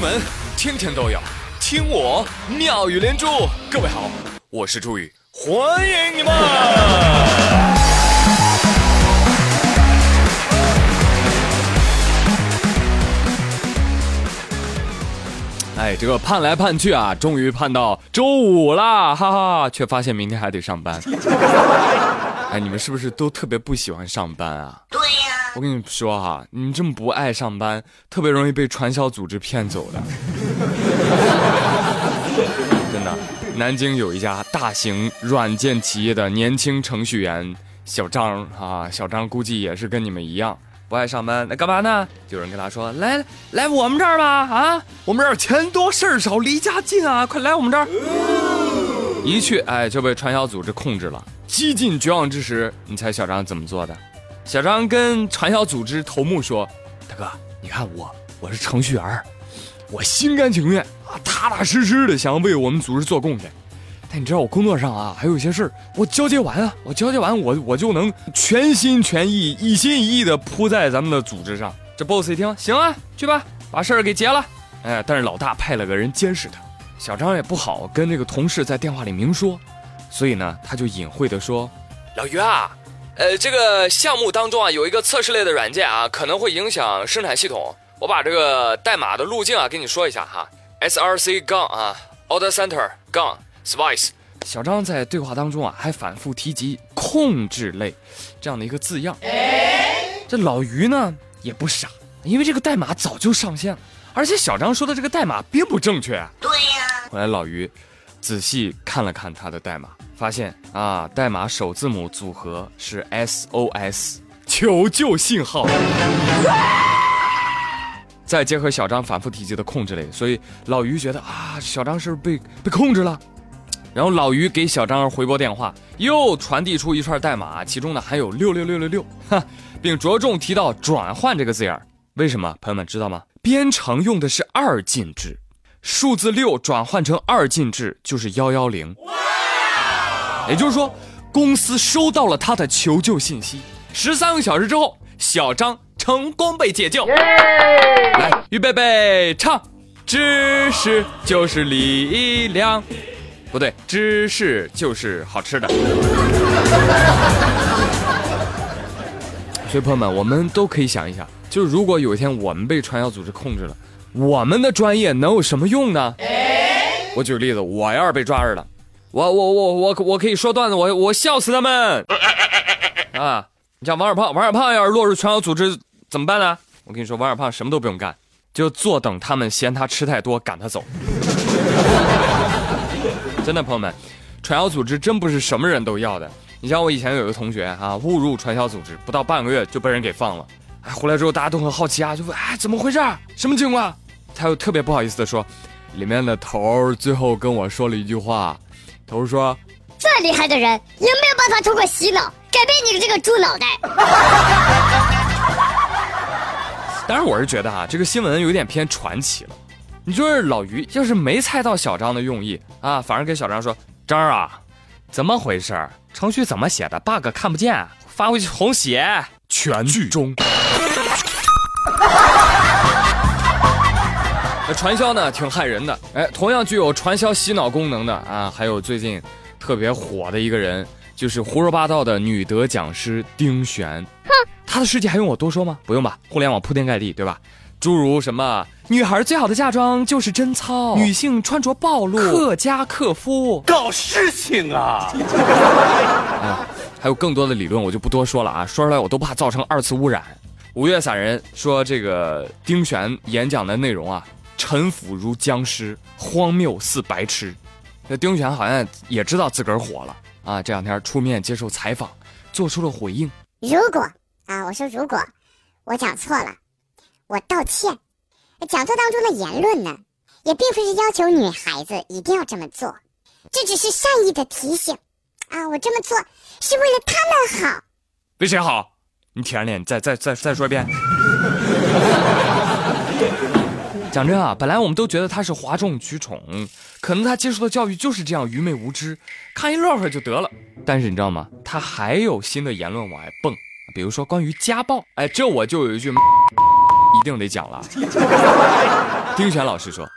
闻天天都有，听我妙语连珠。各位好，我是朱宇，欢迎你们。哎，这个盼来盼去啊，终于盼到周五啦，哈哈，却发现明天还得上班。哎，你们是不是都特别不喜欢上班啊？对、我跟你说哈、你这么不爱上班，特别容易被传销组织骗走的。真的，南京有一家大型软件企业的年轻程序员小张啊，小张估计也是跟你们一样不爱上班，那干嘛呢？有人跟他说：“来来我们这儿吧，啊，我们这儿钱多事儿少，离家近啊，快来我们这儿。”一去，哎，就被传销组织控制了。几近绝望之时，你猜小张怎么做的？小张跟传销组织头目说：“大哥，你看我，我是程序员，我心甘情愿啊，踏踏实实的想要为我们组织做贡献。但你知道我工作上啊，还有一些事儿，我交接完啊，我交接完我我就能全心全意、一心一意的扑在咱们的组织上。这 boss 一听，行啊，去吧，把事儿给结了。哎，但是老大派了个人监视他，小张也不好跟这个同事在电话里明说，所以呢，他就隐晦的说：“老于啊，呃，这个项目当中啊，有一个测试类的软件啊，可能会影响生产系统。我把这个代码的路径啊，跟你说一下哈，src 杠啊，order center 杠 spice。小张在对话当中啊，还反复提及“控制类”这样的一个字样。这老于呢也不傻，因为这个代码早就上线了，而且小张说的这个代码并不正确啊。对呀、后来老于仔细看了看他的代码，发现啊，代码首字母组合是 SOS 求救信号。再结合小张反复提及的控制类，所以老于觉得啊，小张是不是被被控制了？然后老于给小张回拨电话，又传递出一串代码，其中呢含有六六六六六，哈，并着重提到转换这个字眼。为什么？朋友们知道吗？编程用的是二进制，数字六转换成二进制就是幺幺零。也就是说，公司收到了他的求救信息，十三个小时之后，小张成功被解救。来，预备备，唱，知识就是力量。不对，知识就是好吃的。所以朋友们，我们都可以想一想，就是如果有一天我们被传销组织控制了，我们的专业能有什么用呢？我举个例子，我要是被抓着了，我我我我我可以说段子，我我笑死他们啊！你像王小胖，王小胖要是落入传销组织怎么办呢？我跟你说，王小胖什么都不用干，就坐等他们嫌他吃太多赶他走。真的，朋友们，传销组织真不是什么人都要的。你像我以前有一个同学啊，误入传销组织，不到半个月就被人给放了。哎，回来之后大家都很好奇啊，就问哎怎么回事？什么情况？他又特别不好意思的说，里面的头儿最后跟我说了一句话，头儿说再厉害的人也没有办法通过洗脑改变你的这个猪脑袋。当然，我是觉得啊、这个新闻有点偏传奇了。你说是老于要是没猜到小张的用意啊，反而跟小张说：“张儿啊，怎么回事儿？程序怎么写的？bug 看不见，发回去重写。”全剧终。那传销呢，挺害人的。哎，同样具有传销洗脑功能的啊，还有最近特别火的一个人，就是胡说八道的女德讲师丁璇。哼，她的事迹还用我多说吗？不用吧，互联网铺天盖地，对吧？诸如什么女孩最好的嫁妆就是贞操，女性穿着暴露，克家克夫，搞事情啊！还有更多的理论，我就不多说了啊，说出来我都怕造成二次污染。五月散人说，这个丁璇演讲的内容啊，陈腐如僵尸，荒谬似白痴。那丁璇好像也知道自个儿火了啊，这两天出面接受采访，做出了回应。如果啊，我说如果我讲错了，我道歉。讲座当中的言论呢，也并不是要求女孩子一定要这么做，这只是善意的提醒啊，我这么做是为了他们好。为谁好？你舔着脸再再再再说一遍。讲真啊，本来我们都觉得他是哗众取宠，可能他接受的教育就是这样愚昧无知，看一乐呵就得了。但是你知道吗？他还有新的言论往外蹦，比如说关于家暴，哎，这我就有一句一定得讲了。丁选老师说：“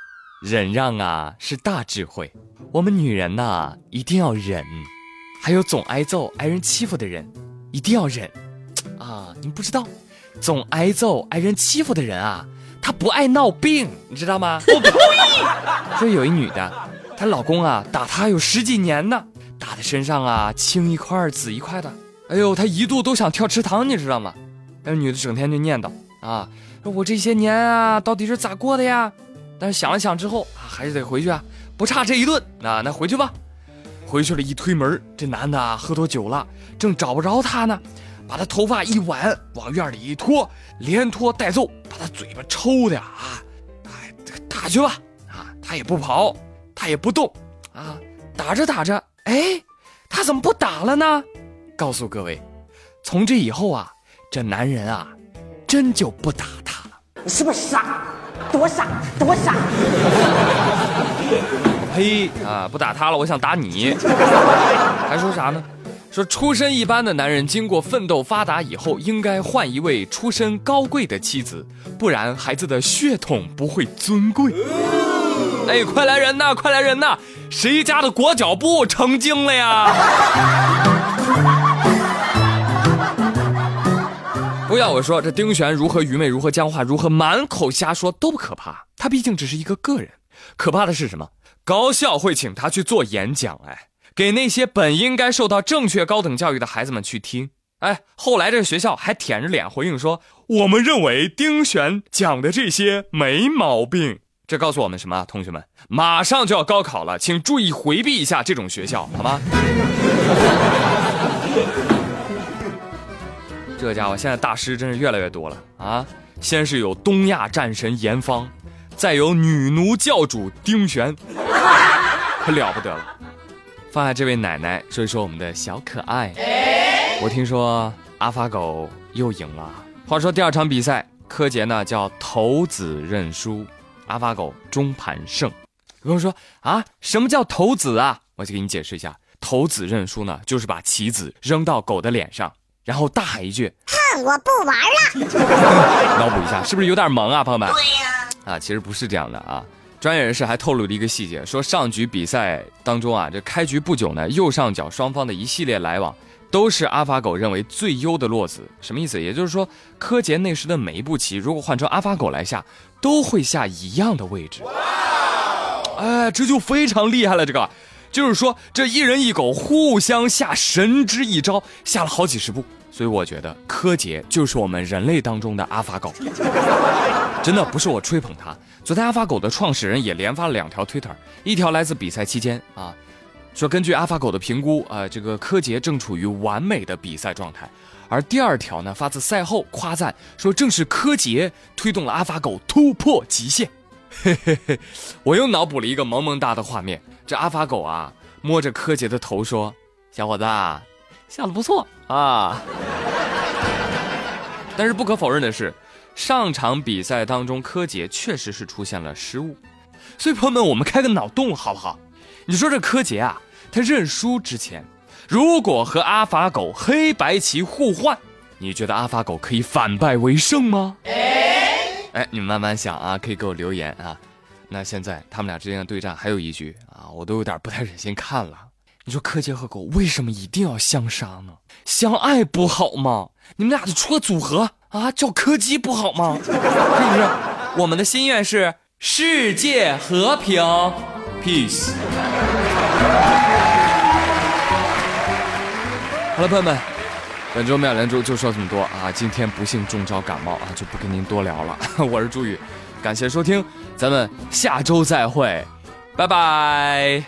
忍让啊是大智慧，我们女人呐一定要忍。还有总挨揍、挨人欺负的人，一定要忍。啊，你们不知道，总挨揍、挨人欺负的人啊，她不爱闹病，你知道吗？我呸！说有一女的，她老公啊打她有十几年呢，打的身上啊青一块紫一块的。哎呦，她一度都想跳池塘，你知道吗？那女的整天就念叨啊。”说我这些年啊，到底是咋过的呀？但是想了想之后啊，还是得回去啊，不差这一顿。那那回去吧。回去了，一推门，这男的啊喝多酒了，正找不着她呢，把他头发一挽，往院里一拖，连拖带揍，把他嘴巴抽的啊，哎，打去吧啊！他也不跑，他也不动啊，打着打着，哎，他怎么不打了呢？告诉各位，从这以后啊，这男人啊，真就不打他了。你是不是傻？多傻，多傻！呸啊！不打他了，我想打你。还说啥呢？说出身一般的男人，经过奋斗发达以后，应该换一位出身高贵的妻子，不然孩子的血统不会尊贵。哎，快来人呐！快来人呐！谁家的裹脚布成精了呀？不要我说，这丁璇如何愚昧，如何僵化，如何满口瞎说都不可怕，他毕竟只是一个个人。可怕的是什么？高校会请他去做演讲，哎，给那些本应该受到正确高等教育的孩子们去听。哎，后来这学校还舔着脸回应说：“我们认为丁璇讲的这些没毛病。”这告诉我们什么？同学们，马上就要高考了，请注意回避一下这种学校，好吗？这家伙现在大师真是越来越多了啊！先是有东亚战神严方，再有女奴教主丁璇，可了不得了。放下这位奶奶，说一说我们的小可爱。我听说阿发狗又赢了。话说第二场比赛，柯洁呢叫投子认输，阿发狗中盘胜。有人说啊，什么叫投子啊？我就给你解释一下，投子认输呢，就是把棋子扔到狗的脸上。然后大喊一句：“哼，我不玩了。”脑补一下，是不是有点萌啊，朋友们？对呀。啊，其实不是这样的啊。专业人士还透露了一个细节，说上局比赛当中啊，这开局不久呢，右上角双方的一系列来往，都是阿法狗认为最优的落子。什么意思？也就是说，柯洁那时的每一步棋，如果换成阿法狗来下，都会下一样的位置。哎，这就非常厉害了，这个。就是说，这一人一狗互相下神之一招，下了好几十步。所以我觉得柯洁就是我们人类当中的阿法狗，真的不是我吹捧他。昨天阿法狗的创始人也连发了两条推特，一条来自比赛期间啊，说根据阿法狗的评估啊，这个柯洁正处于完美的比赛状态。而第二条呢，发自赛后夸赞说，正是柯洁推动了阿法狗突破极限。嘿嘿嘿，我又脑补了一个萌萌哒的画面。这阿法狗啊，摸着柯洁的头说：“小伙子，下的不错啊。”但是不可否认的是，上场比赛当中，柯洁确实是出现了失误。所以朋友们，我们开个脑洞好不好？你说这柯洁啊，他认输之前，如果和阿法狗黑白棋互换，你觉得阿法狗可以反败为胜吗？哎，你们慢慢想啊，可以给我留言啊。那现在他们俩之间的对战还有一局啊，我都有点不太忍心看了。你说柯洁和狗为什么一定要相杀呢？相爱不好吗？你们俩就出个组合啊，叫柯基不好吗？是不是？我们的心愿是世界和平，peace。好了，朋友们，本周妙连珠就说这么多啊。今天不幸中招感冒啊，就不跟您多聊了。我是朱宇。感谢收听，咱们下周再会，拜拜。